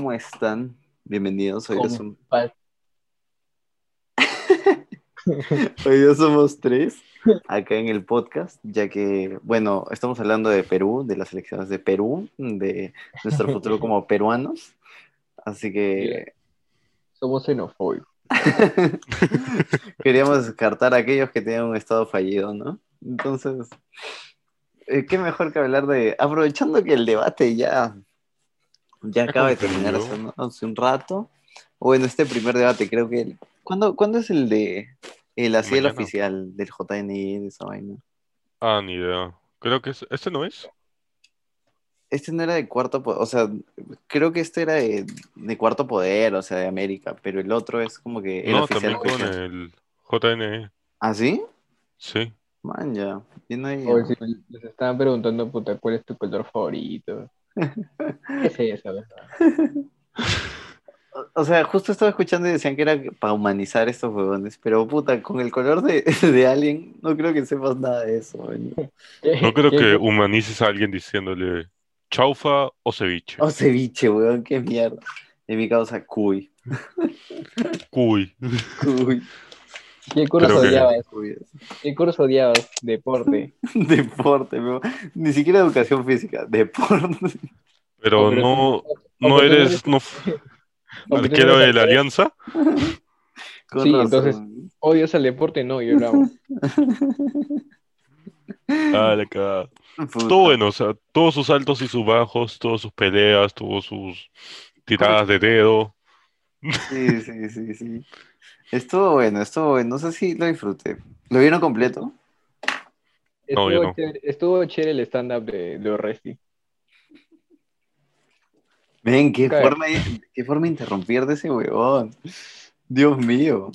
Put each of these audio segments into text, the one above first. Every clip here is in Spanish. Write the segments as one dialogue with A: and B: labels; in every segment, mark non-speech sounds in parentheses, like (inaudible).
A: ¿cómo están? Bienvenidos. Hoy,
B: Con
A: son- (laughs) hoy día somos tres acá en el podcast, ya que, bueno, estamos hablando de Perú, de las elecciones de Perú, de nuestro futuro como (laughs) peruanos. Así que
B: Somos xenofóbicos. (laughs)
A: queríamos descartar a aquellos que tenían un estado fallido, ¿no? Entonces, eh, qué mejor que hablar de, aprovechando que el debate ya, ya acaba de terminar hace, ¿no? hace un rato. Bueno, este primer debate, creo que, el- ¿cuándo, ¿cuándo es el de, el así el oficial del JNI, de esa vaina?
C: Ah, ni idea. Creo que es, este no es.
A: Este no era de cuarto poder, o sea, creo que este era de, de cuarto poder, o sea, de América, pero el otro es como que el
C: No,
A: oficial.
C: también con
A: oficial.
C: el JNE.
A: ¿Ah, sí?
C: Sí.
A: Man, ya. No
B: si les estaban preguntando, puta, ¿cuál es tu color favorito? (laughs)
A: O sea, justo estaba escuchando y decían que era para humanizar estos huevones, pero puta, con el color de, (laughs) de Alien, no creo que sepas nada de eso. man. (laughs)
C: No creo
B: ¿Qué-
C: que humanices a alguien diciéndole chaufa o ceviche.
A: O ceviche, weón, qué mierda. En mi causa, cuy.
C: Cuy.
A: Cuy.
B: ¿Qué curso
C: Creo que-
B: odiabas? ¿Qué curso odiabas? Deporte. (laughs)
A: Deporte. Ni siquiera educación física, (laughs) deporte.
C: Pero
B: pero
C: no, no eres no, (laughs) arquero de la. Alianza.
A: Con
B: Sí,
A: razón.
B: entonces- ¿Odias al deporte? No, yo lo amo.
C: Ah, la cagada. Todo bueno, o sea, todos sus altos y sus bajos, todas sus peleas, tuvo sus tiradas de dedo.
A: Sí, sí, sí, sí. Estuvo bueno, estuvo bueno. No sé si lo disfruté. ¿Lo vieron completo?
C: No, yo
B: Estuvo
C: no.
B: chévere, estuvo chévere el stand-up de, de Orresti.
A: Ven, qué forma, qué forma de interrumpir de ese huevón. Dios mío.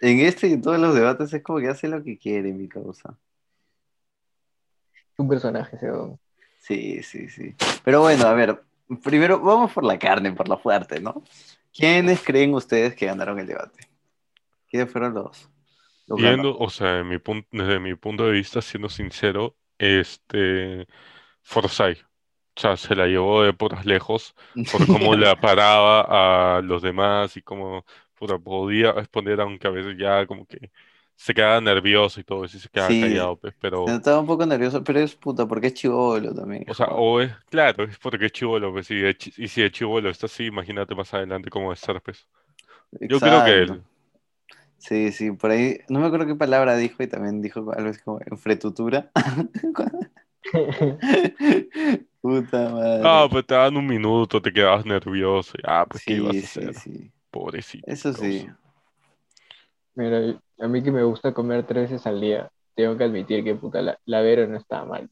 A: En este y en todos los debates es como que hace lo que quiere, mi causa.
B: Un personaje, ese don.
A: Sí, sí, sí. Pero bueno, a ver, primero vamos por la carne, por la fuerte, ¿no? ¿Quiénes creen ustedes que ganaron el debate? ¿Quiénes fueron los, los
C: Viendo, o sea, mi desde mi punto de vista, siendo sincero, este Forsyth, o sea, se la llevó de putas lejos por (laughs) cómo le paraba a los demás y cómo puta, podía responder, aunque a veces ya como que se quedaba nervioso y todo eso y se quedaba
A: Sí.
C: callado, pues, pero,
A: Se notaba un poco nervioso, pero es puta, porque es chivolo también.
C: o sea, o es, claro, es porque es chivolo, pues, y, y si de chivolo está así, imagínate más adelante cómo es ser, pues. Yo creo que él.
A: Sí, sí, por ahí, no me acuerdo qué palabra dijo y también dijo algo así como enfretutura. (laughs) Puta madre.
C: Ah, pues te daban un minuto, te quedabas nervioso, ah, pues, ¿qué ibas a
A: sí, sí,
C: hacer?
A: sí.
C: Pobrecito.
A: Eso sí.
B: Mira, a mí que me gusta comer tres veces al día, tengo que admitir que puta, la, la Vero no estaba mal.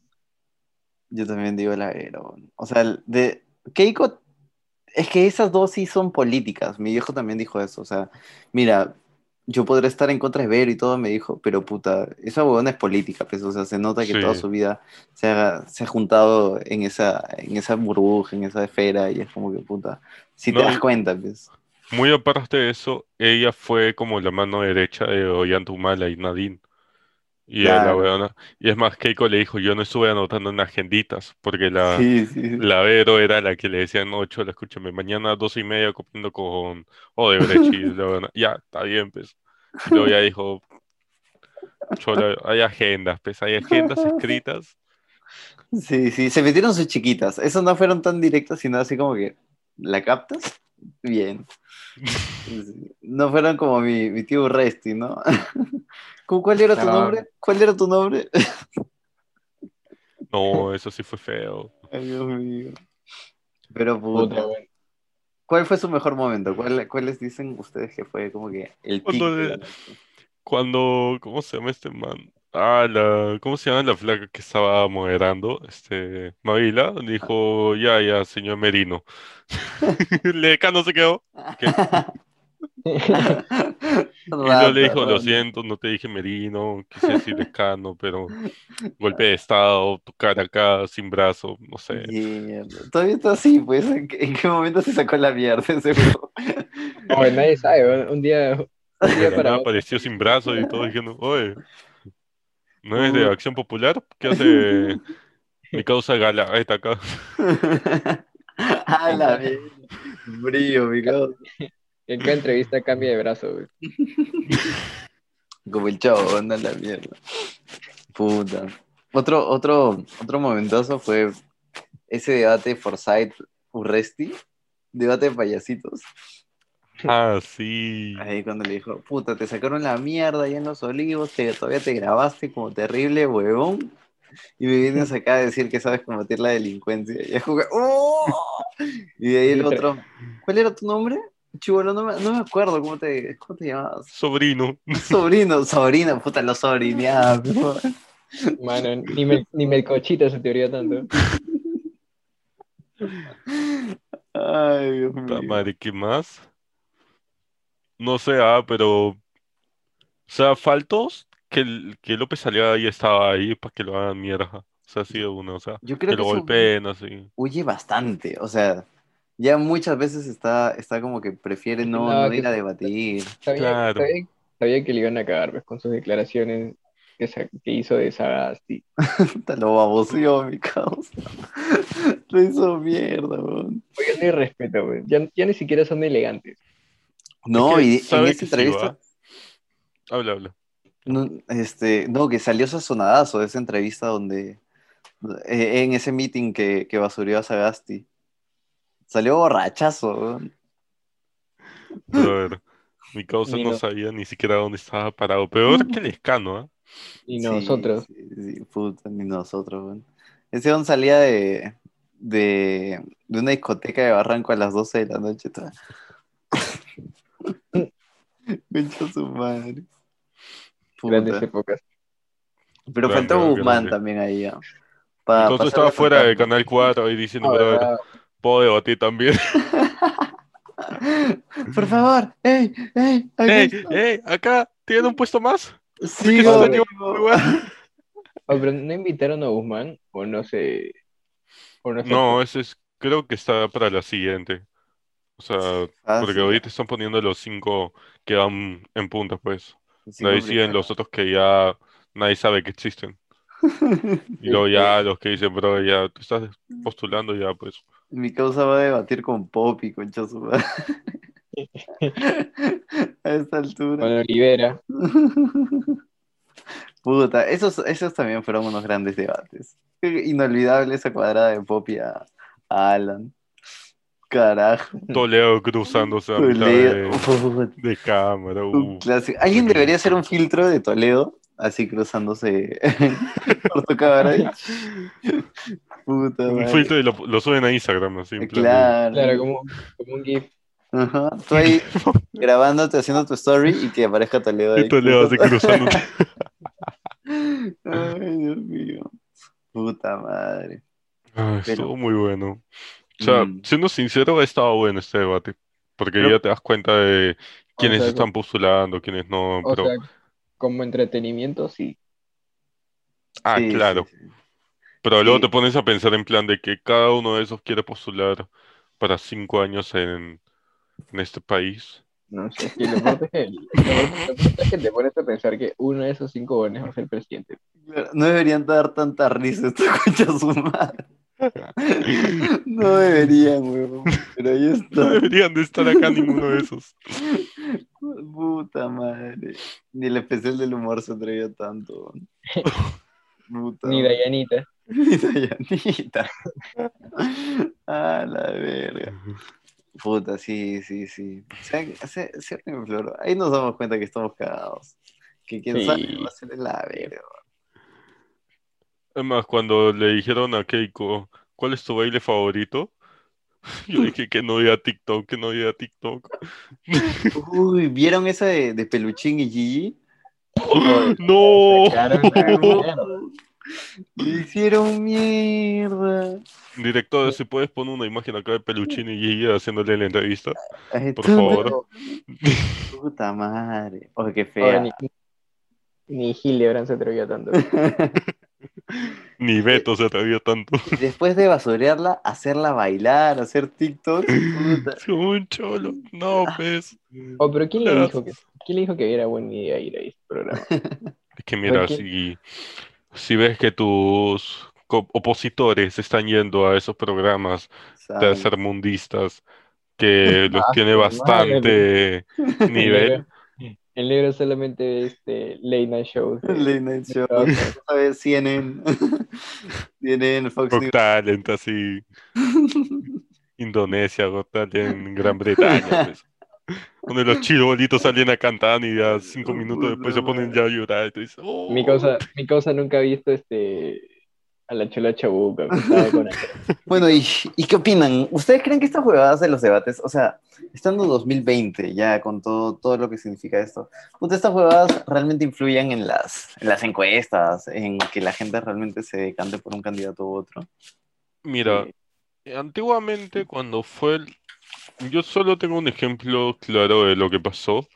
A: Yo también digo la Vero. O sea, de Keiko, es que esas dos sí son políticas. Mi viejo también dijo eso. O sea, mira, yo podré estar en contra de Vero y todo, me dijo, pero puta, esa huevona es política, pues. O sea, se nota que
C: Sí.
A: toda su vida se ha, se ha juntado en esa, en esa burbuja, en esa esfera, y es como que puta, si te das cuenta, pues.
C: Muy aparte de eso, ella fue como la mano derecha de Ollantaytamala y Nadine. Y la weona. Y es más, Keiko le dijo, yo no estuve anotando en agenditas, porque la,
A: Sí, sí.
C: la Vero era la que le decían, no, chola, escúchame, mañana a doce y media comiendo con Odebrecht y la weona, ya, está bien, pues. Y luego ya dijo, chola, hay agendas, pues, hay agendas escritas.
A: Sí, sí, se metieron sus chiquitas. Esas no fueron tan directas, sino así como que, ¿la captas? Bien. No fueron como mi, mi tío Resti, ¿no? (laughs) ¿Cu- ¿Cuál era tu
B: No.
A: nombre? ¿Cuál era tu nombre?
C: No, eso sí fue feo.
A: Ay, Dios mío. Pero
B: Puta.
A: ¿cuál fue su mejor momento? ¿Cuál, ¿Cuáles dicen ustedes que fue como que el
C: Cuando
A: noche?
C: Cuando, ¿cómo se llama este man? Ah, la, ¿cómo se llama la flaca que estaba moderando? Este, Mavila, dijo, ya, ya, señor Merino. (laughs) Lecano se quedó. ¿Qué? Y luego le dijo, lo siento, no te dije Merino, quise decir Lecano, pero golpe de estado, tu cara acá, sin brazo, no sé.
A: Mierda. Todavía está así, pues. ¿En qué, en qué momento se sacó la mierda ese huevo?
B: No, nadie sabe, un día, un día
C: De la
B: para
C: nada
B: otro.
C: apareció sin brazo y todo diciendo, oye, ¿no es de. Acción Popular? ¿Qué hace mi (laughs) causa Gala? Ahí está acá. (laughs)
A: A la mierda. Brillo, mi (laughs) causa.
B: En cada entrevista cambia de brazo, güey.
A: Como el chavo, anda a la mierda. Puta. Otro, otro, otro momentazo fue ese debate Forsyth Urresti, debate de payasitos. (laughs)
C: Ah, sí.
A: Ahí cuando le dijo, puta, te sacaron la mierda allá en los olivos, te- todavía te grabaste como terrible huevón. Y me vienes acá a decir que sabes combatir la delincuencia. Y que, ¡oh! Y de ahí el otro, ¿cuál era tu nombre? Chivolo, no me, no me acuerdo cómo te, cómo te llamabas.
C: Sobrino.
A: Sobrino, (laughs) sobrino, puta, lo sobrineaba. pero-
B: Mano, ni, me, ni Melcochita se teoría tanto.
A: Ay, Dios
C: Puta
A: mío.
C: madre, ¿qué más? No sé, ah, pero. O sea, faltos que, que López Aliaga ya estaba ahí para que lo hagan mierda. O sea, ha sido uno, o sea,
A: Yo
C: que
A: creo que
C: lo
A: eso
C: golpeen así.
A: huye bastante. O sea, ya muchas veces está, está como que prefiere no,
B: No,
A: no
B: que
A: ir a debatir.
B: Sabía,
C: Claro.
B: sabía- sabía que le iban a cagar pues, con sus declaraciones que, sa- que hizo de Sagasti. (laughs)
A: Lo baboseó, mi causa. (laughs) Lo hizo mierda, weón.
B: Oye, no hay respeto, güey. Ya, ya ni siquiera son elegantes.
A: No,
C: que
A: y en
C: sí,
A: entrevista,
C: ¿va? Habla, habla.
A: no, este, no, que salió sazonadazo esa entrevista donde, eh, en ese meeting que, que basurió a Sagasti. Salió borrachazo, weón.
C: Pero a ver, mi causa no
B: no-
C: sabía ni siquiera dónde estaba parado. Peor que el escano, ¿ah?
B: Y
A: Sí,
B: nosotros.
A: Sí, sí, puta, ni nosotros, weón. Ese don salía de, de, de una discoteca de Barranco a las 12 de la noche. toda. (laughs) Concha su madre.
B: Grandes épocas.
A: Pero
C: Grande,
A: faltó Guzmán
C: grande.
A: también ahí.
C: Mi
A: Pa- pa
C: estaba fuera de
A: fantasma.
C: Canal 4 ahí diciendo,
B: Ah,
C: brother,
B: ¿verdad?
C: puedo debatir también. (laughs)
A: Por favor, ey, ey,
C: ¡Ey, ey! Acá, ¿tienen un puesto más?
A: Sí,
C: ¿Qué
B: no. Oh, pero no invitaron a Guzmán o no sé. O no sé.
C: No, ese es, creo que está para la siguiente. O sea,
A: Ah,
C: porque
A: sí,
C: ahorita están poniendo los cinco que van en punta, pues. ahí siguen los otros que ya nadie sabe que existen. (laughs) Y luego ya los que dicen, bro, ya tú estás postulando ya, pues.
A: Mi causa va a debatir con Poppy, concha su. (laughs) A esta altura.
B: Con Olivera. (laughs)
A: Puta, esos, esos también fueron unos grandes debates. Inolvidable esa cuadrada de Poppy a, a Alan. Carajo.
C: Toledo cruzándose a mitad
A: Toledo.
C: de, de cámara.
A: un
C: uh.
A: clásico. Alguien debería hacer un filtro de Toledo, así cruzándose (laughs) por tu cámara. Puta
C: Un
A: madre.
C: filtro y lo, lo suben a Instagram, así
A: Claro.
B: Claro, como, como un GIF.
A: Ajá. Tú ahí (laughs) grabándote, haciendo tu story y que aparezca Toledo ahí.
C: Y Toledo así cruzando. (laughs)
A: Ay, Dios mío. Puta madre.
C: Ah,
A: Pero-
C: estuvo muy bueno. O sea,
A: Mm.
C: siendo sincero, ha estado bueno este debate. Porque
A: Pero-
C: ya te das cuenta de quiénes
B: sea,
C: están postulando, quiénes no.
B: O
C: Pero,
B: sea, como entretenimiento, sí.
C: ah,
A: Sí,
C: claro.
A: sí, sí.
C: Pero luego
A: Sí.
C: te pones a pensar en plan de que cada uno de esos quiere postular para cinco años en, en este país.
B: No sé, es que lo importante es que, es que te pones a pensar que uno de esos cinco jóvenes va a ser presidente.
A: No deberían dar tanta risa (laughs) esta concha su madre. No deberían, weón. Pero ahí (laughs)
C: No
A: está.
C: deberían de estar acá ninguno de esos.
A: Puta madre. Ni el especial del humor se atrevió tanto. Puta
B: Ni. Dayanita. (laughs)
A: Ni Dayanita. A la verga. Puta, sí, sí, sí. Me floró. Ahí nos damos cuenta que estamos cagados. Que quien
B: Sí.
A: sabe va a ser la verga.
C: Es más, cuando le dijeron a Keiko, ¿cuál es tu baile favorito? (laughs) Yo dije que no iba a TikTok, que no iba a TikTok.
A: Uy, (laughs) ¿vieron esa de, de Peluchín y Gigi? (gasps)
C: ¡No! (laughs)
A: Le hicieron mierda.
C: Director, si puedes poner una imagen acá de Peluchín y Gigi haciéndole la entrevista.
A: Ay,
C: Por favor.
A: Puta madre. Oh, qué
B: Oye,
A: fea.
B: ni, ni Hildebrand se atrevía tanto. (laughs)
C: Ni Beto se atrevió tanto.
A: Y Después de basurearla, hacerla bailar, hacer TikTok. (laughs)
C: Un cholo. No, pues.
B: Oh, pero ¿quién le dijo que, quién le dijo que era buena idea ir a ese programa? (laughs)
C: Es que mira, si, si ves que tus opositores están yendo a esos programas
A: ¿sabes?
C: tercermundistas que los
B: Ah,
C: tiene bastante
B: El
C: nivel.
B: El negro solamente ve este late night shows. de-
A: Late Night Show.
B: de-
A: ¿Sabes? CNN. (laughs) CNN, Fox
C: Got
A: News.
C: Talent, así. (laughs) Indonesia, Got Talent en Gran Bretaña. pues. Donde los chibolitos salen a cantar y ya cinco minutos después se ponen ya a llorar. Y tú dices, "Oh".
B: Mi causa, mi causa nunca ha visto este a la chola chabuca. con. (laughs)
A: Bueno, ¿y, ¿y qué opinan? ¿Ustedes creen que estas jugadas de los debates, o sea, estando 2020 ya con todo, todo lo que significa esto, estas jugadas realmente influyen en las, en las encuestas, en que la gente realmente se decante por un candidato u otro?
C: Mira, antiguamente cuando fue el... Yo solo tengo un ejemplo claro de lo que pasó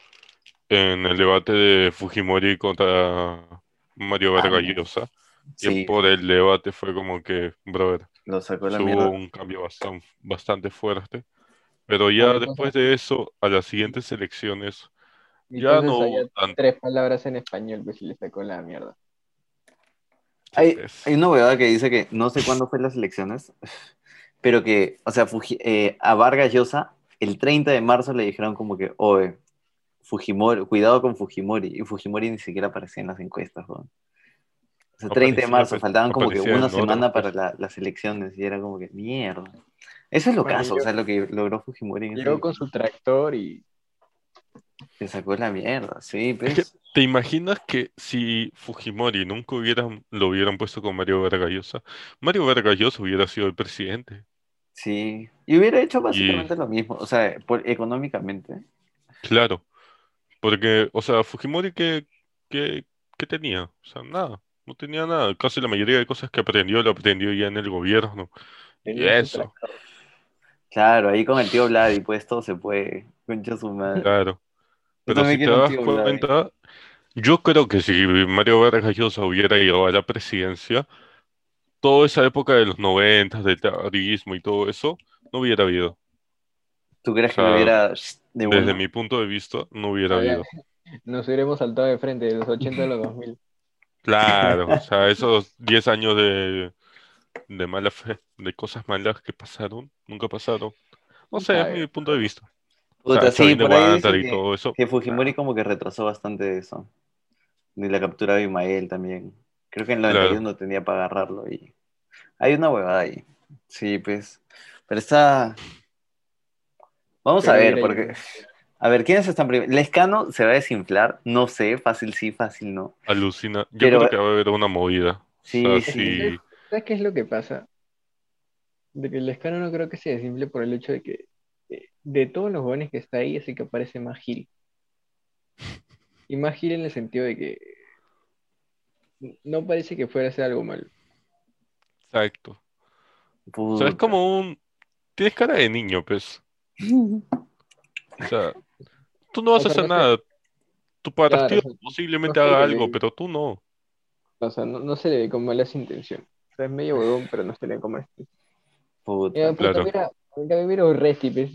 C: en el debate de Fujimori contra Mario
A: Ah,
C: Vargas. Llosa.
A: Sí,
C: por el debate fue como que, brother,
A: lo sacó la
C: hubo
A: mierda.
C: un cambio bastante, bastante fuerte. Pero ya
B: Oye,
C: después de eso, a las siguientes elecciones, ya no
B: sabía
C: tanto.
B: tres palabras en español, pues y le sacó la mierda.
A: Hay, hay una huevada que dice que no sé cuándo fue las elecciones, pero que, o sea, Fuji- eh, a Vargas Llosa el 30 de marzo le dijeron como que, oye, Fujimori, cuidado con Fujimori, y Fujimori ni siquiera aparecía en las encuestas, weón. O sea, 30 de marzo,
C: pues,
A: faltaban como que una semana para la- las elecciones, y era como que, mierda. Eso es lo
B: Bueno,
A: caso, o sea, lo que logró Fujimori en
B: Llegó con su tractor y
A: Se sacó la mierda, sí,
C: Es
A: pues.
C: que, ¿te imaginas que si Fujimori nunca hubieran, lo hubieran puesto con Mario Vargas Llosa, Mario Vargas Llosa hubiera sido el presidente?
A: Sí, y hubiera hecho básicamente lo mismo, o sea, por- económicamente.
C: Claro, porque, o sea, Fujimori, ¿qué, qué, qué tenía? O sea, nada, no tenía nada. Casi la mayoría de cosas que aprendió, lo aprendió ya en el gobierno. Y eso.
A: Claro, ahí con el tío Vlad y pues todo se puede, (laughs) concha su madre.
C: claro. Pero si te das
A: Vlad.
C: cuenta, yo creo que si Mario Vargas Llosa hubiera llegado a la presidencia, toda esa época de los noventas, del terrorismo y todo eso, no hubiera habido.
A: ¿Tú crees
C: O
A: que
C: sea,
A: lo hubiera de
C: Desde mi punto de vista, no hubiera habido. (laughs)
B: Nos hubiéramos saltado de frente de los 80 a los 2000.
C: Claro, o sea, (laughs) esos 10 años de, de mala fe, de cosas malas que pasaron, nunca pasaron. No sé, es mi punto de vista. O
A: Puta,
C: sea,
A: sí, por ahí
C: y
A: que,
C: todo eso.
A: que Fujimori como que retrasó bastante eso. Y la captura de Imael también. Creo que en el
C: Claro.
A: 91 tenía para agarrarlo y hay una huevada ahí. Sí, pues. Pero está... Vamos a ver, porque... A ver, ¿quiénes están primero? ¿Lescano se va a desinflar? No sé, fácil sí, fácil no.
C: Alucina. Yo
A: Pero-
C: creo que va a haber una movida.
A: Sí,
C: O sea,
A: sí.
C: sí,
B: ¿Sabes qué es lo que pasa? De que el escano no creo que sea simple por el hecho de que eh, de todos los jóvenes que está ahí, es el que aparece más Gil. Y más Gil en el sentido de que no parece que fuera a hacer algo malo.
C: exacto. O sea, es como un... Tienes cara de niño, pues. (laughs) O sea, tú no vas
B: O
C: a hacer
B: no
C: nada. Tu partido
B: Claro, o sea,
C: posiblemente
B: no
C: haga
B: le
C: algo,
B: ve.
C: pero tú no.
B: O sea, no, no se le ve con malas intenciones. O sea, es medio huevón, pero no se le ve con malas intenciones.
A: Puta.
B: Mira, puta,
C: Claro.
B: mira, mira, mira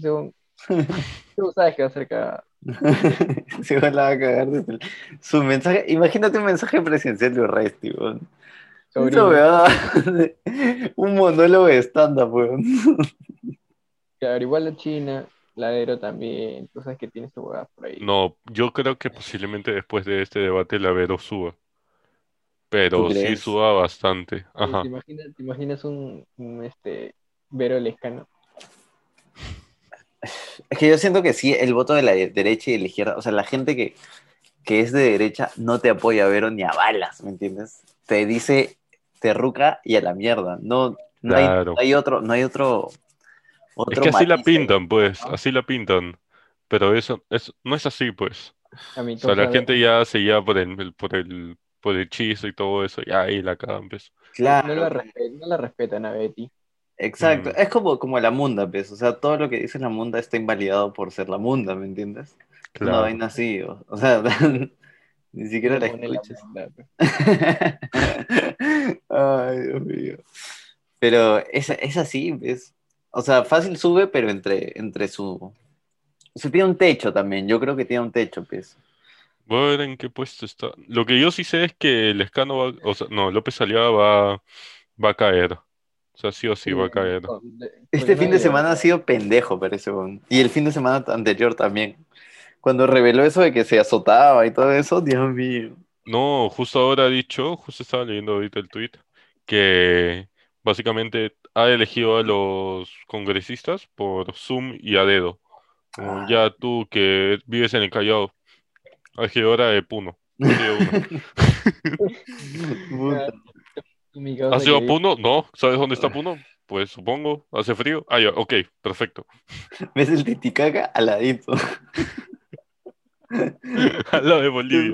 B: son- (laughs) tú sabes que va a ser cagada. (laughs)
A: Se va a la cagar de pel- Su mensaje, imagínate un mensaje presidencial de Urresti, weón. (laughs) Un monólogo de stand-up, weón.
B: Claro, igual la China, la Aero también, tú sabes que tiene su huevada por ahí.
C: No, yo creo que posiblemente después de este debate la Vero suba. Pero
A: ¿Tú
C: sí suba bastante. Ajá.
B: ¿Te imaginas, te imaginas un, un, este Vero Lescano?
A: Es que yo siento que sí, el voto de la derecha y de la izquierda, o sea, la gente que, que es de derecha no te apoya a Vero ni a balas, ¿me entiendes? Te dice terruca y a la mierda. No, no, hay,
C: Claro.
A: no hay otro, no hay otro,
C: Es que así la
A: ahí.
C: pintan, pues,
B: ¿no?
C: así la pintan. Pero eso, eso no es así, pues.
B: A
C: O sea, la gente ya se lleva por el, por el, por el chiste y todo eso, y ahí la cagan, pues.
A: Claro.
B: no, la no la respetan a Betty.
A: Exacto,
C: Mm.
A: es como, como la munda, pues, o sea, todo lo que dice la munda está invalidado por ser la munda, ¿me entiendes? Una
C: Claro.
A: vaina así, o, o sea, (laughs) ni siquiera la
B: la
A: escuchas.
B: pues. (laughs)
A: Ay, Dios mío. Pero es, es así, ¿ves? O sea, fácil sube, pero entre, entre su... Se tiene un techo también, yo creo que tiene un techo, pues.
C: Voy a ver en qué puesto está. Lo que yo sí sé es que el escano va, o sea, no, López Aliaga va, va a caer. O sea, sí o sí va a caer.
A: Este
B: porque
A: fin de semana ha sido pendejo, parece. Y el fin de semana anterior también. Cuando reveló eso de que se azotaba y todo eso, Dios mío.
C: No, justo ahora ha dicho, justo estaba leyendo ahorita el tweet, que básicamente ha elegido a los congresistas por Zoom y a dedo.
A: Ah.
C: ya tú que vives en el Callao, regidora de Puno. ¿Has ido a Puno? (laughs)
A: Puta. (laughs)
B: Mi causa
C: ¿Has ido a
B: que-
C: Puno? No, ¿sabes dónde está Puno? Pues supongo, hace frío. Ah, ya, ok, perfecto.
A: ¿Ves el titicaca? Al ladito. (laughs)
C: Al lado de Bolivia.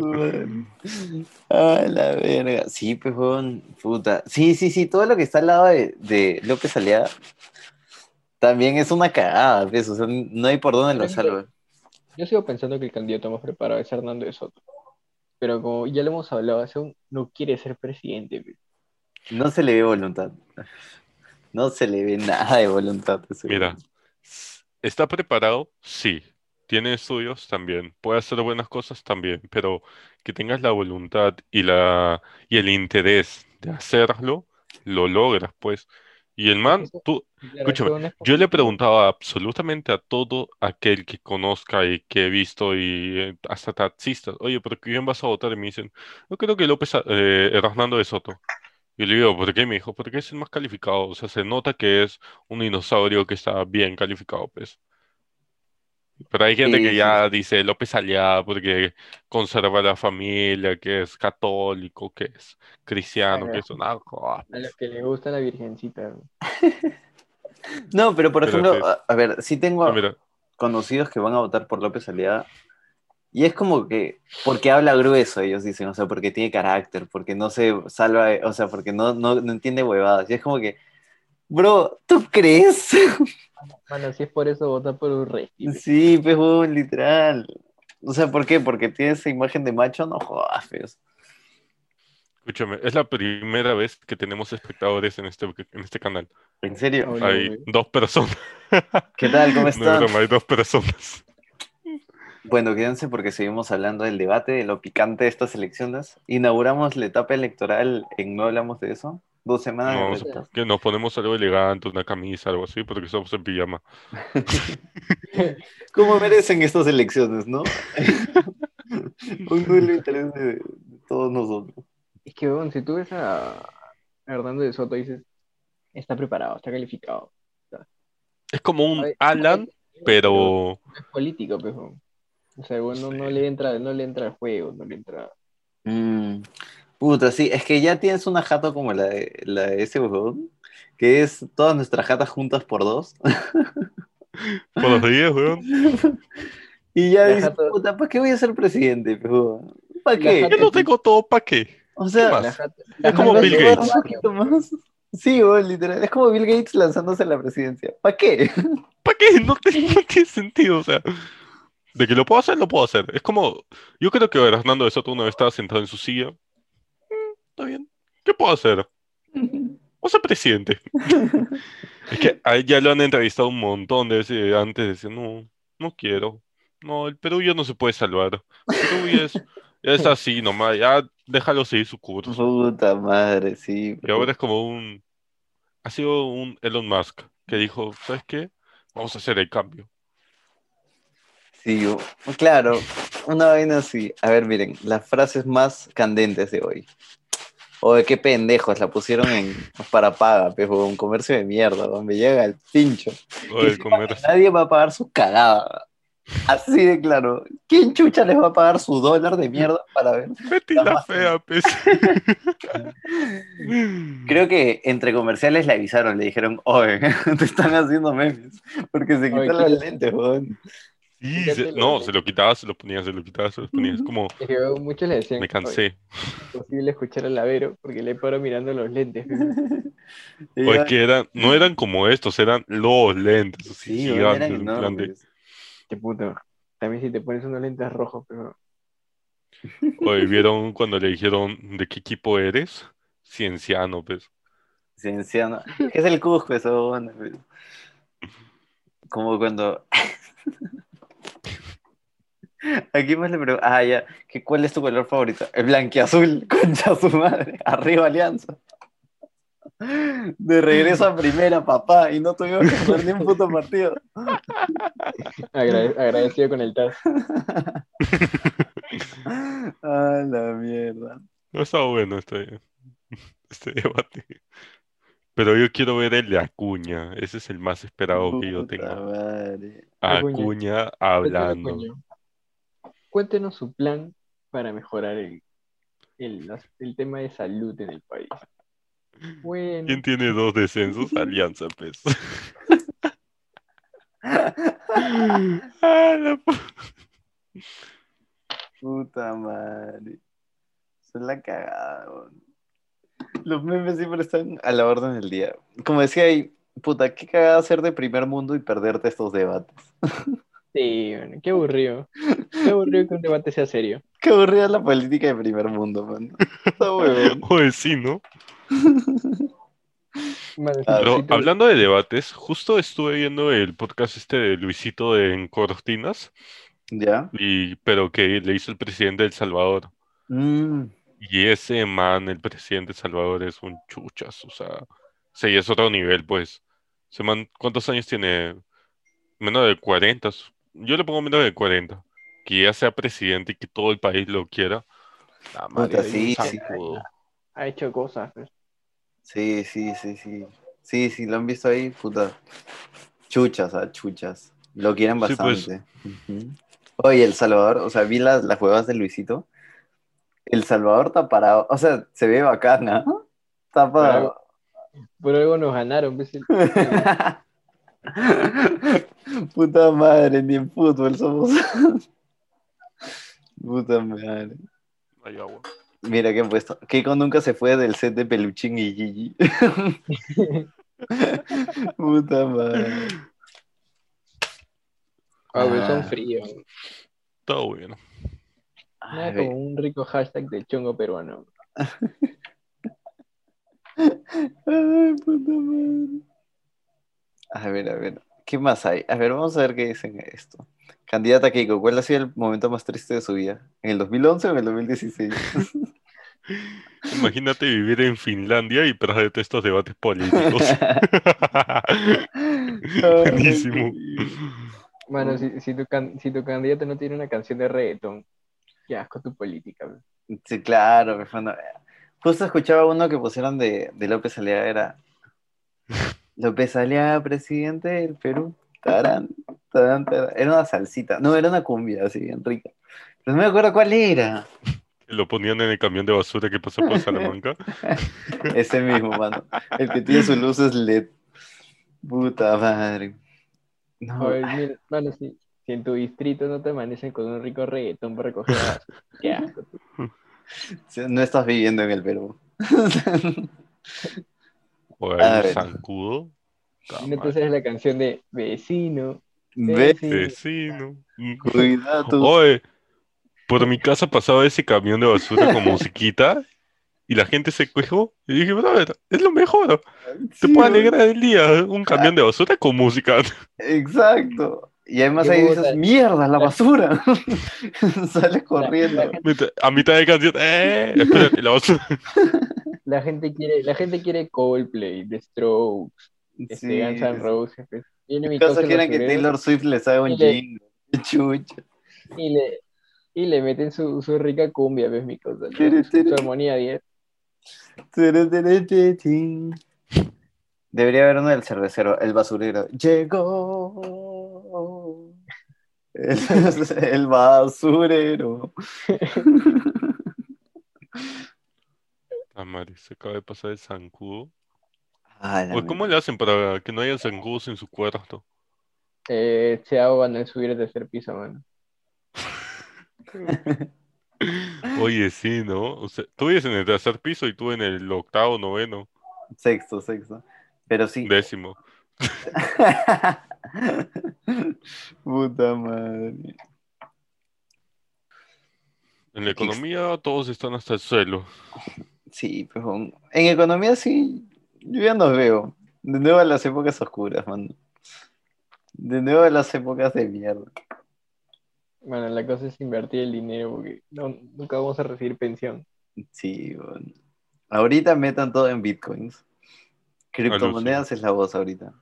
A: Ah, la verga. Sí, pejón. Puta. Sí, sí, sí. Todo lo que está al lado de, de López Aliaga también es una cagada, ¿ves? O sea, no hay por dónde lo salve.
B: Yo sigo pensando que el candidato más preparado es Hernando de Soto. Pero como ya lo hemos hablado, aún no quiere ser presidente. pe.
A: No se le ve voluntad. No se le ve nada de voluntad. a
C: Mira. ¿está preparado? Sí. ¿Tiene estudios? También. ¿Puede hacer buenas cosas? También. Pero que tengas la voluntad y la y el interés de hacerlo, lo logras, pues. Y el man, tú, Escúchame, yo le he
B: político.
C: preguntado a absolutamente a todo aquel que conozca y que he visto y eh, hasta taxistas, oye, ¿por quién vas a votar? Y me dicen, yo creo que López, eh, Hernando de Soto. Y le digo, ¿por qué? Me dijo, porque es el más calificado. O sea, se nota que es un dinosaurio que está bien calificado, pues. Pero hay gente
A: Sí,
C: que
A: sí,
C: ya dice López Aliaga porque conserva la familia, que es católico, que es cristiano, que es una... ah,
B: A los que les gusta la virgencita. (laughs)
A: No, pero por ejemplo, a, a ver, sí tengo
C: mira,
A: conocidos que van a votar por López Aliaga. Y es como que, porque habla grueso, ellos dicen, o sea, porque tiene carácter, porque no se salva, o sea, porque no, no, no entiende huevadas. Y es como que, bro, ¿tú crees?
B: Bueno, si es por eso, vota por Urresti. (laughs) pe.
A: Sí, pues, huevón, literal. O sea, ¿por qué? Porque tiene esa imagen de macho, no jodas, pues.
C: escúchame, es la primera vez que tenemos espectadores en este, en este canal.
A: ¿En serio?
B: Hola,
C: Hay
B: güey.
C: dos personas. (laughs)
A: ¿Qué tal? ¿Cómo
C: No es
A: están?
C: broma, hay dos personas.
A: Bueno, quédense porque seguimos hablando del debate, de lo picante de estas elecciones. Inauguramos la etapa electoral en No Hablamos de Eso. Dos semanas de
C: No,
A: retraso.
C: que nos ponemos algo elegante, una camisa, algo así, porque estamos en pijama. (laughs)
A: ¿Cómo merecen estas elecciones, no? (laughs) Un duelo interés de, todos nosotros.
B: Es que, weón, si tú ves a Hernando de Soto, dices, está preparado, está calificado.
C: Es como un Alan, pero
B: es político, pues, weón. O sea, bueno, no le entra, no le entra al juego, no le entra.
A: Mm, puta, sí, es que ya tienes una jata como la de, la de ese huevón, que es todas nuestras jatas juntas por dos. (laughs)
C: por los días, weón.
A: Y ya dices,
B: jata-
A: puta, ¿para qué voy a ser presidente? Pero, ¿Para qué?
C: Yo lo tengo todo, ¿para qué?
A: O
C: ¿Qué
A: sea,
C: más?
B: La jata-
C: Es
B: la
C: como Bill Gates.
A: más. (laughs) Sí, weón, literal. Es como Bill Gates lanzándose a la presidencia. ¿Para qué? (laughs)
C: ¿Para qué? No, te- no tiene sentido, o sea. De que lo puedo hacer, lo puedo hacer. Es como, yo creo que Hernando de Soto una vez estaba sentado en su silla. "Mm, está bien. ¿Qué puedo hacer? (laughs) O ser presidente. Es que a él ya lo han entrevistado un montón de veces antes. Decía, no, no quiero. No, el Perú ya no se puede salvar. El Perú ya es, ya es así nomás. Ya déjalo seguir su curso.
A: Puta madre, sí.
C: Y ahora es como un... Ha sido un Elon Musk que dijo, ¿sabes qué? Vamos a hacer el cambio.
A: Sí, claro, una vaina así. A ver, miren, las frases más candentes de hoy. O de qué pendejos la pusieron en para paga, pero un comercio de mierda, donde llega el pincho.
C: O
A: Y
C: el
A: nadie va a pagar su cagada. Así de claro. ¿Quién chucha les va a pagar su dólar de mierda para ver?
C: Betty
A: La
C: la
A: más-
C: fea, pues. (laughs)
A: Creo que entre comerciales le avisaron, le dijeron, oye, (laughs) te están haciendo memes, porque se
B: Oye,
A: quitan los lentes, weón.
C: Sí, se- no,
B: de-
C: se lo quitaba, se lo ponía, se lo quitaba, se lo ponía. Es como,
B: Es que weón, muchos le decían,
C: me
B: "Oye,
C: cansé.
B: es imposible escuchar al lavero porque le paro mirando los lentes. pe". (laughs)
A: Y
C: O es que eran, no eran como estos, eran los lentes, así
A: Sí, eran
C: gigantes,
A: enormes.
B: Qué puto. También si te pones unos lentes rojos, pero
C: Oye, ¿vieron cuando le dijeron de qué equipo eres? Cienciano, pues.
A: Cienciano. ¿Qué es el Cusco eso? weón? Como cuando... (laughs) Aquí más le pregunto, ah, ya, ¿qué, ¿cuál es tu color favorito? El blanquiazul, (laughs) concha su madre, arriba alianza. De regreso a primera, papá, y no tuvimos que jugar ni un puto partido. (laughs)
B: Agrade- agradecido con el TAS. (laughs)
A: Ah, la mierda.
C: No está bueno este, este debate. Pero yo quiero ver el de Acuña. Ese es el más esperado que yo tengo.
A: madre.
B: Acuña.
C: Acuña hablando.
B: Cuéntenos, su plan para mejorar el, el, tema de salud en el país. Bueno,
C: ¿Quién tiene dos descensos? (laughs) Alianza, pues. (laughs) Ah, la pu-
A: Puta madre. Son la cagada, weón. Los memes siempre están a la orden del día. Como decía ahí, puta, qué cagada ser de primer mundo y perderte estos debates. (laughs)
B: sí, bueno, qué aburrido. Qué aburrido que un debate sea serio. (laughs)
A: Qué aburrida la política de primer mundo, man. Está. (laughs)
C: Oye, sí, ¿no? (laughs)
A: Ah,
C: Pero
B: tú-
C: hablando de debates, justo estuve viendo el podcast este de Luisito de En Cortinas,
A: ¿Ya?
C: y, pero que le hizo el presidente de El Salvador.
A: Mm,
C: Y ese man, el presidente de El Salvador, es un chuchas, o sea, sí, es otro nivel, pues. Ese man, ¿cuántos años tiene? Menos de 40. Yo le pongo menos de 40. Que ya sea presidente y que todo el país lo quiera. La madre
A: Puta, sí, sí.
B: ha hecho cosas. pues.
A: sí, sí, sí, sí. Sí, sí, lo han visto ahí, puta. Chuchas, ah, chuchas. Lo quieren
C: Sí, pues.
A: bastante. Ujú. Oye, El Salvador, o sea, vi las, las huevas de Luisito. El Salvador está parado, o sea, se ve bacán, ¿ah? Está parado.
B: Por algo nos ganaron. (laughs) (laughs)
A: Puta madre, ni en fútbol somos. Puta madre.
C: Hay agua.
A: Mira que han puesto. Keiko nunca se fue del set de Peluchín y Gigi. (laughs) Puta madre.
B: Ah,
A: Ah.
B: son fríos.
C: Todo bueno.
B: Nada como un rico hashtag del chongo peruano. (laughs)
A: ay, puta madre. A ver, a ver. ¿Qué más hay? A ver, vamos a ver qué dicen esto. Candidata Keiko, ¿cuál ha sido el momento más triste de su vida? ¿En el 2011 o en el 2016? (laughs)
C: Imagínate vivir en Finlandia y perderte estos debates políticos. (laughs) (laughs) Buenísimo.
B: Mano, si, si, tu can- si tu candidato no tiene una canción de reggaetón, qué asco tu política.
A: Sí, claro. Justo escuchaba uno que pusieron de, de López Aliaga, era López Aliaga, presidente del Perú. Tarán, tarán, tarán. Era una salsita, no, era una cumbia así, bien rica. Pero no me acuerdo cuál era.
C: Lo ponían en el camión de basura que pasó por Salamanca. (laughs)
A: Ese mismo, mano. El que tiene sus luces LED. Puta madre. No,
B: Oye, mira, mano, si, si en tu distrito no te amanecen con un rico reggaetón para basura, qué asco. (laughs)
A: no estás viviendo en el Perú. (laughs)
C: O el zancudo.
B: Te sabes la canción de Vecino.
C: Vecino.
A: cuidado.
C: Oye, por mi casa pasaba ese camión de basura con musiquita y la gente se quejó. Y dije, brother, es lo mejor. Te
A: Sí,
C: puede alegrar el día un camión de basura con música.
A: Exacto. Y además ahí dices, mierda, la basura. (laughs) Sales corriendo.
C: A mitad de canción, eh, espérate, la basura. (laughs)
B: La gente quiere, la gente quiere Coldplay, The Strokes, este,
A: Sí,
B: Guns N'. Roses. pues. Viene mi
A: ¿Acaso
B: cosa el
A: quieren que Taylor Swift les haga un jingle? (laughs) Chucha.
B: y le, y le meten su, su rica cumbia, ves mi cosa, ¿no? Su armonía 10.
A: Debería haber uno del cervecero, el basurero. Llegó el, (laughs) el basurero. (laughs)
C: Ah, madre, se acaba de pasar el zancudo.
A: Ah, la
C: Oye, ¿cómo
A: mierda.
C: le hacen para que no haya zancudos en su cuarto?
B: Eh, se ahogan al subir el tercer piso, mano. (laughs)
C: Oye, sí, ¿no? O sea, tú vives en el tercer piso y tú en el octavo, noveno,
A: Sexto, sexto. Pero sí.
C: décimo. (laughs)
A: Puta madre.
C: En la economía todos están hasta el suelo.
A: Sí, pero en economía sí, yo ya nos veo. De nuevo a las épocas oscuras, mano. De nuevo a las épocas de mierda.
B: Bueno, la cosa es invertir el dinero porque no, nunca vamos a recibir pensión.
A: Sí, bueno. Ahorita metan todo en bitcoins. Criptomonedas es la voz ahorita.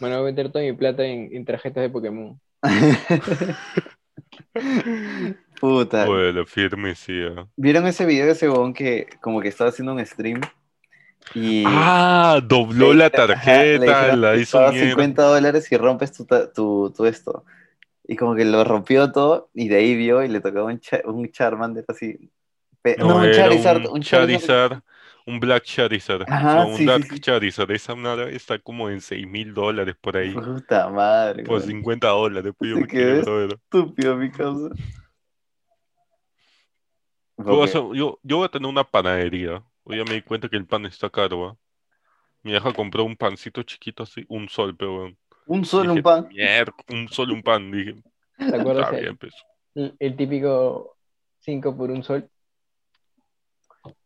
B: Bueno, voy a meter toda mi plata en, en tarjetas de Pokémon. (laughs) (laughs)
A: Puta.
C: Bueno, firme, sí. ah.
A: ¿Vieron ese video de ese huevón que como que estaba haciendo un stream? Y
C: Ah, dobló la
A: Ajá, le
C: tarjeta,
A: dijeron,
C: la
A: "Te
C: hizo mierda.
A: 50 dólares y rompes tu, tu, tu esto. Y como que lo rompió todo y de ahí vio y le tocaba un, cha- un Charmander así.
C: No,
A: No, un Charizard.
C: un
A: Un Charizard.
C: Charizard, un Black Charizard.
A: Ajá,
C: no, un
A: sí,
C: Dark
A: sí.
C: Charizard. Esa madre está como en 6 mil dólares por ahí.
A: Puta madre.
C: Por
A: weón.
C: 50 dólares. Pues yo me quedé.
A: Estúpido, mi causa.
C: Yo voy, a
A: Ok.
C: hacer- yo- yo voy a tener una panadería. Hoy ya me di cuenta que el pan está caro. Mi hija compró un pancito chiquito así, un sol, pero.
A: Un solo,
C: Dije,
A: un pan.
C: "Mier- un sol, un pan. Dije,
B: ¿Te acuerdas
C: está
B: el,
C: bien, pues.
B: el- el típico 5 por un sol?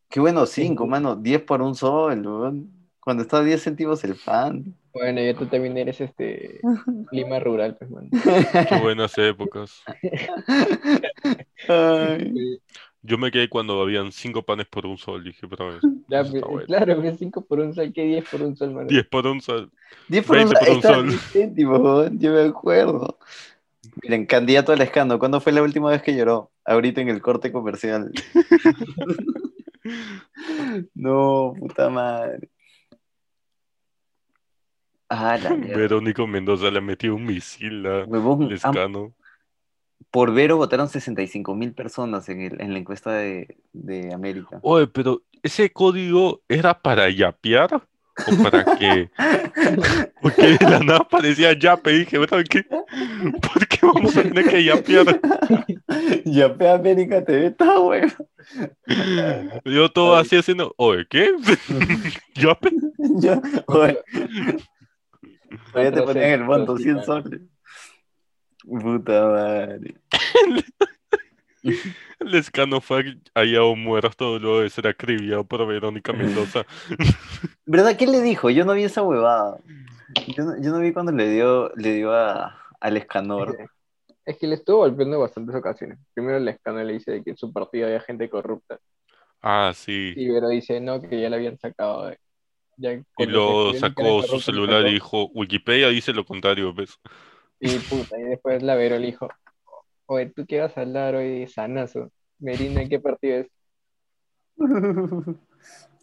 A: Qué bueno, 5, mano. 10 por un sol, weón. Cuando está a 10 céntimos el pan.
B: Bueno, ya tú también eres este (laughs) Lima rural, pues, man. (laughs)
C: Qué buenas épocas.
A: Ay.
C: Yo me quedé cuando habían 5 panes por un sol. Dije, pero (laughs) eso
B: Ya,
C: está
B: pues,
C: bueno.
B: claro, pues 5 por un sol, ¿qué 10 por un sol, man?
C: 10 por un sol.
A: 10 por un
C: 20
A: sol.
C: por un sol.
A: 10 céntimos, weón. Yo me acuerdo. Miren, candidato al escándalo. ¿Cuándo fue la última vez que lloró? Ahorita en el corte comercial. (laughs) No, puta madre. Ah, la. (laughs)
C: Verónico Mendoza le metió un misil a
A: Huevón,
C: Lescano.
A: por Vero votaron 65 mil personas en, el- en la encuesta de, de América.
C: Oye, pero ¿ese código era para yapear? ¿O para qué? Porque de la nada parecía yape. Y dije, ¿verdad qué? ¿Por qué vamos a tener que yapear?
A: Ya pe América TV está, weón.
C: Yo todo así haciendo, oye, ¿qué? (laughs) ¿Yape?
A: Ya, oye, todavía te ponían el monto,
B: cosita.
A: 100 soles. Puta madre. (laughs)
C: Lescano fue hallado muerto luego de ser acribillado por Verónica Mendoza. (laughs)
A: ¿Verdad? ¿Qué le dijo? Yo no vi esa huevada. Yo no, yo no vi cuando le dio, le dio a, al escanor.
B: Es que le estuvo golpeando en bastantes ocasiones. Primero el escándalo le dice de que en su partido había gente corrupta.
C: Ah, sí.
B: Y Vero dice no, que ya la habían sacado. de- ya
C: Y
B: era
C: sacó su
B: lo
C: celular y dijo, Wikipedia dice lo contrario, ¿ves?
B: Y puta, y después la Vero le dijo, oye, ¿tú qué vas a hablar hoy de Sanazo? Merina, ¿en qué partido es? (laughs)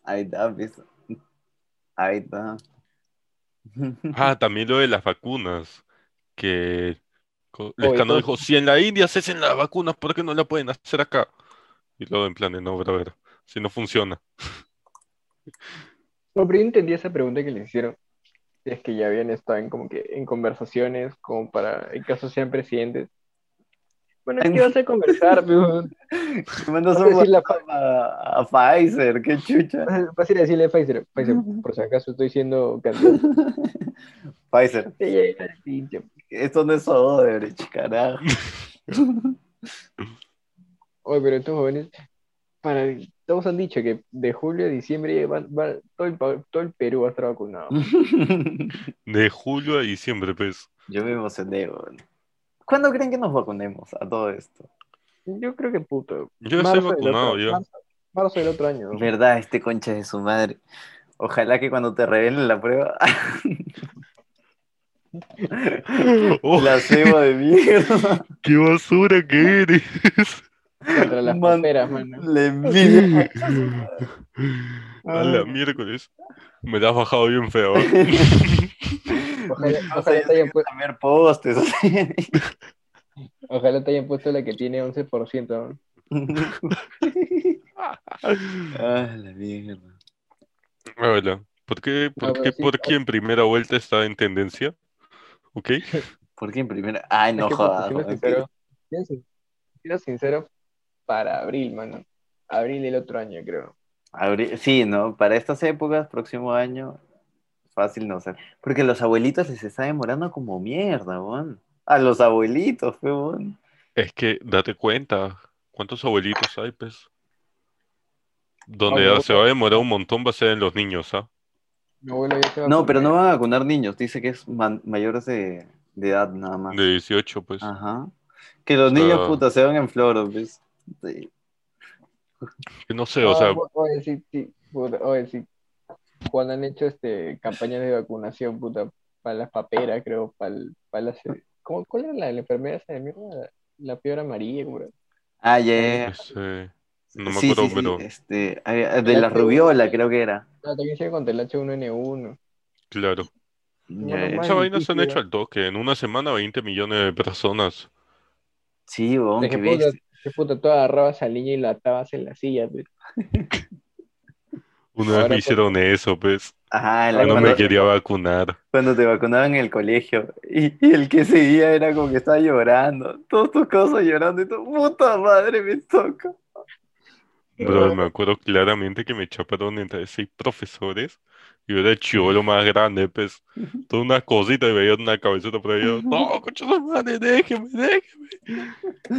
A: Ahí está, pues. Ahí está. (laughs)
C: Ah, también lo de las vacunas, que Lescano dijo, si en la India se hacen las vacunas, ¿por qué no la pueden hacer acá? Y luego en plan, de, no, brother, si no funciona. (laughs)
B: No, pero yo entendí esa pregunta que le hicieron. Si Es que ya habían estado en como que en conversaciones como para, en caso sean presidentes. Bueno, ¿qué vas a conversar, pero
A: Me mandas un WhatsApp a, a Pfizer, qué chucha.
B: Vas a ir a decirle a Pfizer, Pfizer, por si acaso estoy siendo candidato. (laughs)
A: Pfizer, esto no es Odebrecht, carajo.
B: Oye, pero estos jóvenes, para, todos han dicho que de julio a diciembre va, va- todo, el, todo el Perú va a estar vacunado. (laughs)
C: De julio a diciembre, pues.
A: Yo me emocioné, weón. ¿Cuándo creen que nos vacunemos a todo esto?
B: Yo creo que puto.
C: Yo estoy vacunado,
B: otro-
C: ya.
B: Marzo, marzo del otro año. ¿no?
A: ¿Verdad? Este concha de su madre. Ojalá que cuando te revelen la prueba, (laughs)
C: Oh,
A: la cebo de mierda,
C: ¡Qué basura que eres!
B: Contra las
A: Man-
B: paperas, mano.
A: le envidia.
C: A la miércoles. Me la has bajado bien feo. (laughs)
B: Ojalá, (laughs) (laughs)
A: O sea,
B: te hayan
A: tengo
B: pu-
A: que cambiar postes.
B: ojalá te hayan puesto la que tiene 11%. ¿no? (laughs)
A: ah, la mierda.
C: Hola. ¿Por qué, por
B: No,
C: qué,
B: sí,
C: por qué en primera vuelta está en tendencia? ¿Ok?
A: ¿Por qué en primera? Ay, no jodas.
B: siendo siendo sin- siendo sincero, para abril, mano. Abril del otro año, creo.
A: Abri- Sí, ¿no? Para estas épocas, próximo año, fácil no sé. Porque a los abuelitos les está demorando como mierda, weón. A los abuelitos, weón.
C: Es que date cuenta. ¿Cuántos abuelitos hay, pues? Donde ya se va a demorar un montón va a ser en los niños, ¿ah?
A: No, pero no van a vacunar niños, dice que es mayores de, de edad nada más.
C: De 18, pues.
A: Ajá. Que los
C: O sea-
A: niños, puta, se van en floro, pues. Sí.
C: Que no sé, o
B: Ah,
C: sea,
B: oye, sí, sí, oye, sí. Cuando han hecho este campañas de vacunación, puta, para las paperas, creo, para, para las... ¿cómo, ¿Cuál era la, la enfermedad esa de mierda? La fiebre amarilla, güey.
A: Ah, ya.
C: Ese- no me
A: Sí,
C: acuerdo,
A: sí, sí,
C: pero
A: este, ah, de la rubiola creo que era.
B: Ah, también llega contra el H1N1.
C: claro.
B: Más
C: Esa vaina se han hecho al toque. En una semana 20 millones de personas.
A: Sí,
B: De
A: qué
B: puta, tú agarrabas al niño y lo atabas en la silla, (laughs)
C: Una vez me
B: pues,
C: hicieron eso, pues.
A: Ajá, la-
C: No
A: cuando,
C: me quería vacunar.
A: cuando te vacunaban en el colegio y, y el que seguía era como que estaba llorando, todos tus cosas llorando y tú, puta madre, me toca.
C: Bro, me acuerdo claramente que me chaparon entre seis profesores y yo era el chivolo más grande, pues. Toda una cosita y veía una cabezota por ahí. yo, no, concha de madre, déjeme, déjeme.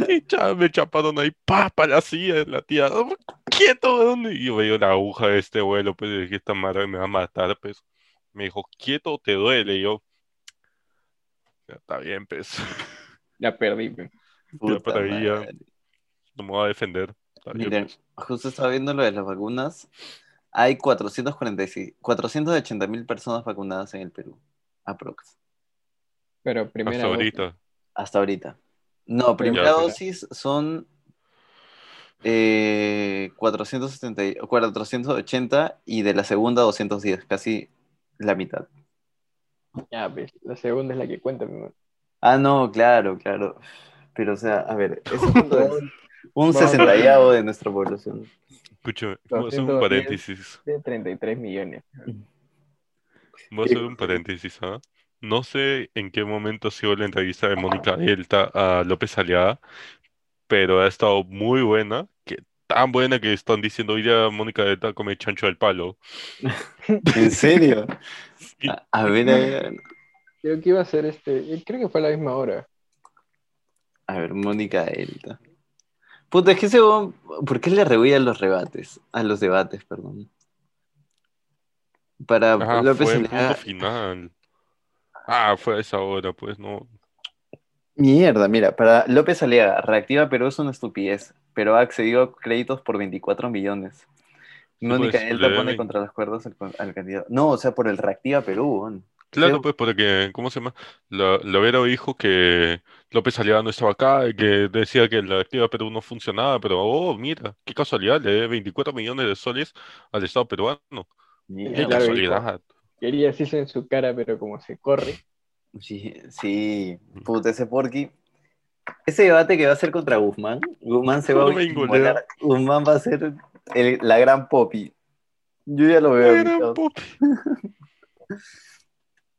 C: Y me chaparon ahí, pa, para la silla, la tía, "Oh, quieto, ¿dónde? Y yo veía la aguja de este vuelo, pues, y dije, esta madre me va a matar, pues. Me dijo, quieto, te duele. Y yo, ya está bien, pues.
B: Ya perdí, pues.
C: Para ahí ya. No me voy a defender. Bien,
A: Miren,
C: pues.
A: justo estaba viendo lo de las vacunas. Hay 446, 480 mil personas vacunadas en el Perú, aprox,
B: Pero primera
C: Hasta
B: dosis.
C: ahorita.
A: hasta ahorita. No, primera
C: Ya,
A: dosis son eh, 470, y- 480 y de la segunda 210, casi la mitad.
B: Ya, pues, la segunda es la que cuenta, mi
A: Ah, no, claro, claro. Pero, o sea, a ver, eso cuánto (laughs) es? un sesentavo de nuestra población.
C: Escúchame, voy a hacer un
B: 210.
C: paréntesis.
B: De 33 millones.
C: Voy a hacer un paréntesis, ¿ah? No sé en qué momento ha sido la entrevista de Mónica Delta a López Aliaga, pero ha estado muy buena, que tan buena que están diciendo hoy día Mónica Delta come chancho del palo. (laughs)
A: ¿En serio? (laughs) A, a ver, a ver,
B: Creo que iba a ser este. Creo que fue a la misma hora.
A: a ver, Mónica Delta. Puta, es que ese huevón, ¿por qué le rehuía a los rebates? A los debates, perdón. Para López
C: fue el
A: Aliaga-
C: punto final. Ah, fue a esa hora, pues no.
A: Mierda, mira, para López Aliaga, Reactiva Perú es una estupidez, pero ha accedido a créditos por 24 millones. Mónica
C: pues,
A: Delta
C: le
A: pone contra las cuerdas al, al candidato. No, o sea, por el Reactiva Perú, weón.
C: Claro, pues porque, ¿cómo se llama? La, Lovera dijo que López Aliaga no estaba acá y que decía que la activa Perú no funcionaba, pero oh, mira, qué casualidad, le debe 24 millones de soles al Estado peruano. Qué
B: Claro,
C: casualidad.
B: Quería decirse en su cara, pero como se corre.
A: Sí, sí, puta, ese Porky. Ese debate que va a ser contra Guzmán, Guzmán se va
C: No
A: a (laughs) Guzmán va a ser el- la gran Poppy. Yo ya lo veo.
C: Era
A: amigos.
C: pop. (laughs)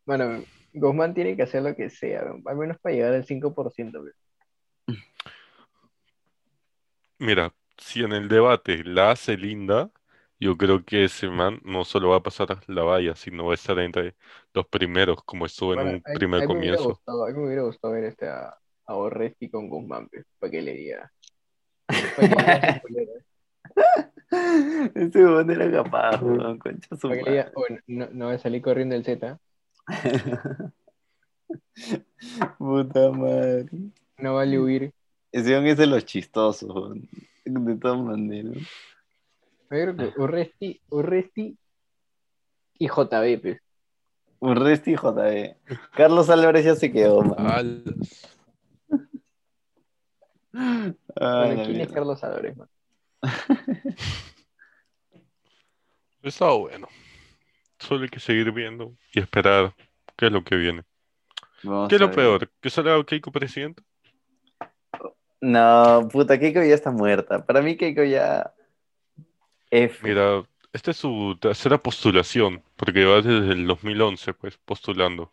B: Bueno, Guzmán tiene que hacer lo que sea, al menos para llegar al 5%. pues.
C: Mira, si en el debate la hace linda, yo creo que ese man no solo va a pasar la valla, sino va a estar entre los primeros, como estuvo en un primer
B: me
C: comienzo.
B: gustado, a mí me hubiera gustado ver este a, a Orresti con Guzmán, para que le diga. (laughs)
A: Ese huevón era capaz, weón, concha su madre.
B: "Oh, no, no va a salir corriendo el Z, (laughs)
A: Puta madre.
B: no vale huir.
A: Ese es de los chistosos, de todas maneras.
B: Yo creo que Urresti, Urresti y JB, pues.
A: Urresti y JB. Carlos Álvarez ya se quedó, man.
C: Alas.
A: Ah,
B: Bueno,
A: la
B: ¿quién es. Carlos Álvarez, man?
C: Está bueno. Solo hay que seguir viendo y esperar qué es lo que viene.
A: Vamos
C: ¿Qué es lo peor? ¿Que salga Keiko presidente?
A: No, puta, Keiko ya está muerta. Para mí Keiko ya... F.
C: Mira, esta es su tercera postulación, porque va desde el 2011, pues, postulando.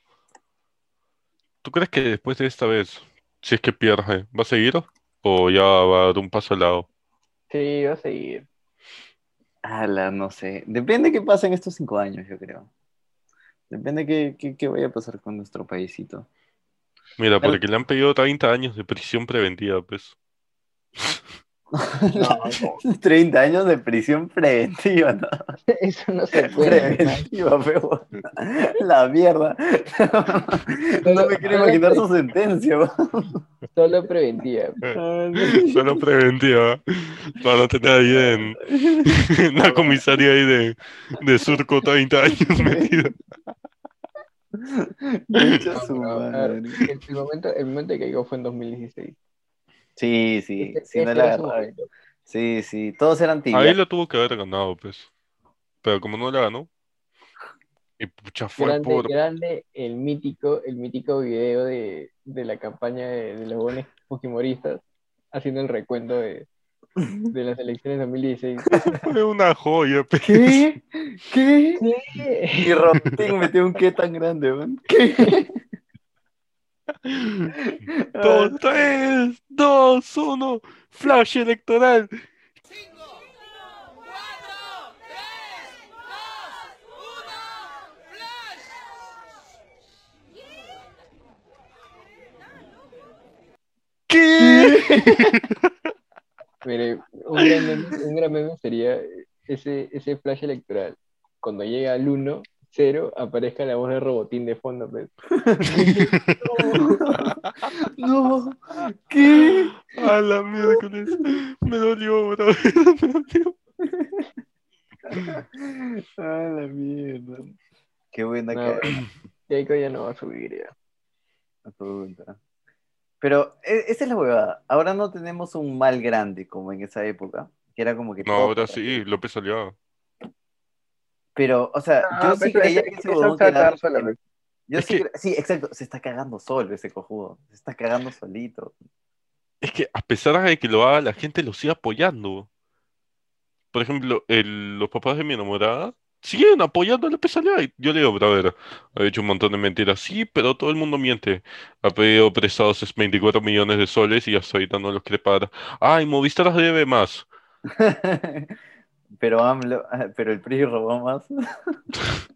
C: ¿Tú crees que después de esta vez, si es que pierde, va a seguir o ya va a dar un paso al lado?
B: Sí, va a seguir.
A: Ala, no sé. Depende qué pase en estos cinco años, yo creo. Depende qué, qué, qué vaya a pasar con nuestro paísito.
C: Mira, porque le han pedido 30 años de prisión preventiva, pues. (laughs)
B: No, (laughs)
A: 30 años de prisión preventiva, ¿no?
B: eso no se puede.
A: Preventiva, feo. La mierda. No me quiero imaginar su sentencia.
B: Solo preventiva.
C: Solo preventiva. Para no tener ahí en, la comisaría ahí de, de Surco 30 años metido.
A: Su madre.
B: el, el momento, el momento que cayó fue en 2016.
A: Sí, sí,
B: Ese-
A: sí, no
B: ese
A: la agarraba. Sí, sí, todos eran
C: Ahí
A: tibias.
C: la tuvo que haber ganado, pues. Pero como no la ganó. Y pucha, fue
B: Grande,
C: por.
B: grande el mítico, el mítico video de, de la campaña de, de los jóvenes fujimoristas haciendo el recuento de, de las elecciones de 2016. (laughs)
C: Fue una joya, pues.
A: ¿Qué? ¿Qué?
B: ¿Qué?
A: Y Rotín metió un qué tan grande, weón. ¿Qué? (laughs)
C: Dos, tres, dos, uno. Flash electoral. ¿Qué?
B: Mire, un gran meme, un gran meme sería ese, ese flash electoral. Cuando llega al 1, 0, aparezca la voz de Robotín de fondo. pues. (laughs)
A: No, ¿qué?
C: A la miércoles. Me dolió, bro. (laughs) Me dolió.
A: A la mierda. Qué buena
B: No,
A: que
B: Keiko ya no va a subir ya.
A: pregunta. Pero e- esa es la huevada. Ahora no tenemos un mal grande como en esa época, que era como que
C: No, ahora sí, López Aliaga.
A: Pero, o sea, yo sí creía que ese huevón quedaba-. Yo sí,
C: que-
A: cre- sí, exacto, se está cagando solo ese cojudo, se está cagando solito.
C: Es que a pesar de que lo haga, la gente lo sigue apoyando. Por ejemplo, el- los papás de mi enamorada siguen apoyando a Aliaga. Y yo le digo, brother, ha dicho un montón de mentiras. Sí, pero todo el mundo miente. Ha pedido prestados 24 millones de soles y hasta ahorita no los quiere pagar. Ay, Movistar debe más. (laughs)
A: Pero AMLO, (laughs) pero el PRI robó más. (laughs)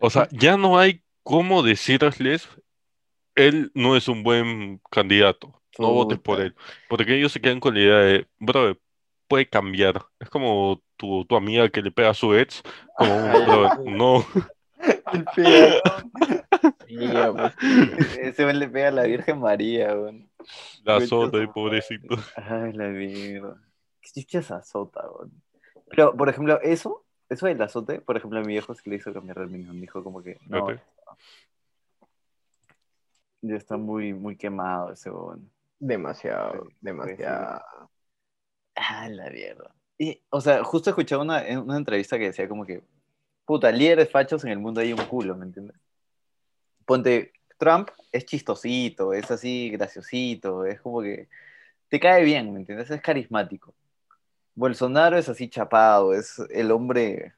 C: O sea, ya no hay cómo decirles, él no es un buen candidato, no votes por él, porque ellos se quedan con la idea de, bro, puede cambiar. Es como tu, tu amiga que le pega a su ex, como, (laughs) bro, no,
B: ya, pues.
A: Ese le pega a la Virgen María, weón.
C: la azota, pobrecito.
A: Ay, la mierda. ¿Qué chucha azota, weón? Pero, por ejemplo, eso, eso del azote, por ejemplo, a mi viejo sí le hizo cambiar opinión. Me dijo como que, no, ya está muy, muy quemado ese weón.
B: Demasiado, demasiado.
A: Ah, la mierda. Y, o sea, justo escuchaba una, una entrevista que decía como que, puta, líderes fachos en el mundo hay un culo, ¿me entiendes? Ponte, Trump es chistosito, es así graciosito, es como que te cae bien, ¿me entiendes? Es carismático. Bolsonaro es así chapado, es el hombre,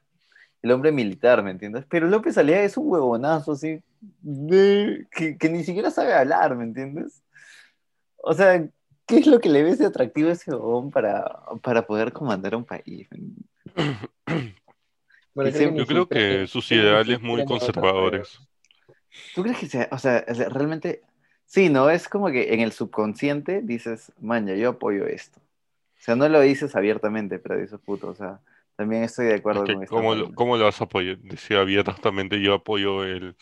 A: el hombre militar, ¿me entiendes? Pero López Aliaga es un huevonazo así, de- que, que ni siquiera sabe hablar, ¿me entiendes? O sea, ¿qué es lo que le ves de atractivo a ese huevón para, para poder comandar un país? (clears throat)
B: Bueno, creo
C: Yo creo que sus ideales muy conservadores.
A: ¿Tú crees que sea, o sea, o sea, realmente, sí, ¿no? Es como que en el subconsciente dices, maña, yo apoyo esto. O sea, no lo dices abiertamente, pero dices, puto, o sea, también estoy de acuerdo
C: Es que
A: con esto.
C: ¿cómo lo, cómo lo vas a apoyar? Decía abiertamente, yo apoyo el,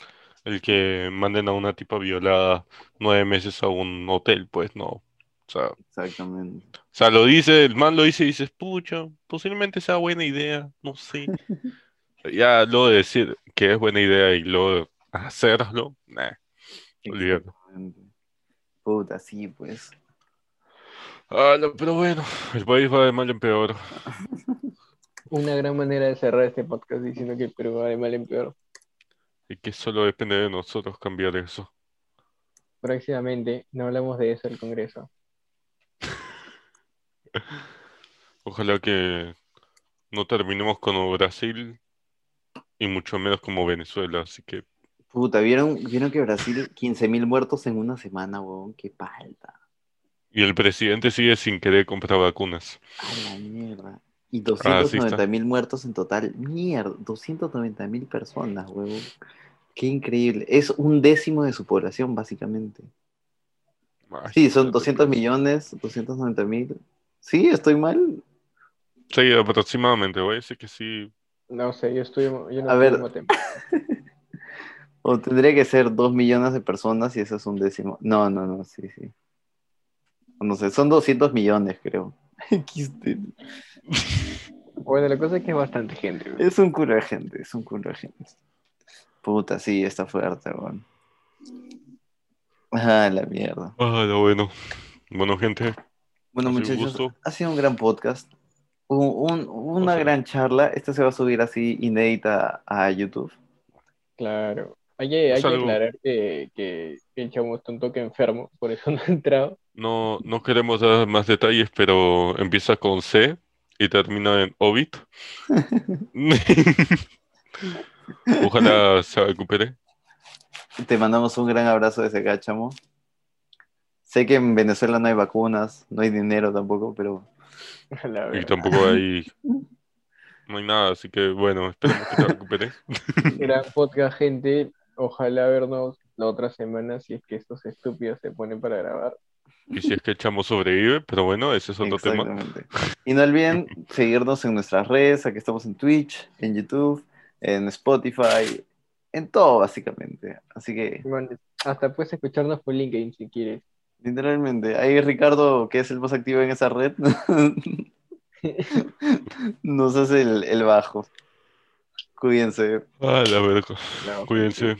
C: el que manden a una tipa violada nueve meses a un hotel, pues no. O sea, o
A: Exactamente.
C: sea, lo dice, el man lo dice y dices, pucha, posiblemente sea buena idea, no sé. (laughs) Ya luego de decir que es buena idea y luego hacerlo, nah.
A: Exactamente. Puta, sí, pues.
C: Ah, no, pero bueno, el país va de mal en peor. (laughs)
B: Una gran manera de cerrar este podcast diciendo que el Perú va de mal en peor.
C: Y que solo depende de nosotros cambiar eso.
B: Próximamente no hablamos de eso en el Congreso. (laughs)
C: Ojalá que no terminemos como Brasil y mucho menos como Venezuela, así que
A: Puta, ¿vieron, ¿vieron que Brasil 15.000 muertos en una semana, weón? Qué palta.
C: Y el presidente sigue sin querer comprar vacunas.
A: A la mierda. Y
C: Ah, sí
A: 290.000 muertos en total. Mierda, 290.000 personas, weón. Qué increíble. Es un décimo de su población, básicamente.
C: Ay,
A: Sí, son
C: no te
A: 200
C: preocupes.
A: millones, 290 mil. Sí, estoy mal.
C: Sí, aproximadamente, voy a decir que sí.
B: No sé, yo estoy, yo no
A: A ver. (laughs) O tendría que ser dos millones de personas y eso es un décimo. No, no, no, sí, sí. No sé, son 200 millones, creo. (laughs)
B: Bueno, la cosa es que es bastante gente. güey.
A: Es un culo de gente, es un culo de gente. Puta, sí, está fuerte, weón. Ah, la mierda.
C: Ah, lo bueno. Bueno, gente,
A: Bueno,
C: Ha
A: muchachos, ha sido un gran podcast. Un- un- una
C: O sea-
A: gran charla. Esta se va a subir así inédita a YouTube.
B: Claro. Hay que, hay aclarar que, que, que el chamo está un toque enfermo, por eso (laughs) no ha entrado.
C: no, no queremos dar más detalles, pero empieza con C y termina en Ovid. (laughs) Ojalá se recupere.
A: Te mandamos un gran abrazo desde acá, chamo. Sé que en Venezuela no hay vacunas, no hay dinero tampoco, pero (laughs)
C: Y tampoco hay, no hay nada, así que bueno, esperemos que te recuperes.
B: Gran podcast, gente. Ojalá vernos la otra semana si es que estos estúpidos se ponen para grabar.
C: Y si es que el chamo sobrevive, pero bueno, ese es otro tema.
A: Exactamente. Y no olviden (laughs) seguirnos en nuestras redes, aquí estamos en Twitch, en YouTube, en Spotify, en todo básicamente. Así que,
B: Bueno, hasta puedes escucharnos por LinkedIn si quieres.
A: literalmente, ahí Ricardo, que es el más activo en esa red, (laughs) (laughs) nos hace el, el bajo. Cuídense.
C: Ah, la verga.
B: No,
C: Cuídense.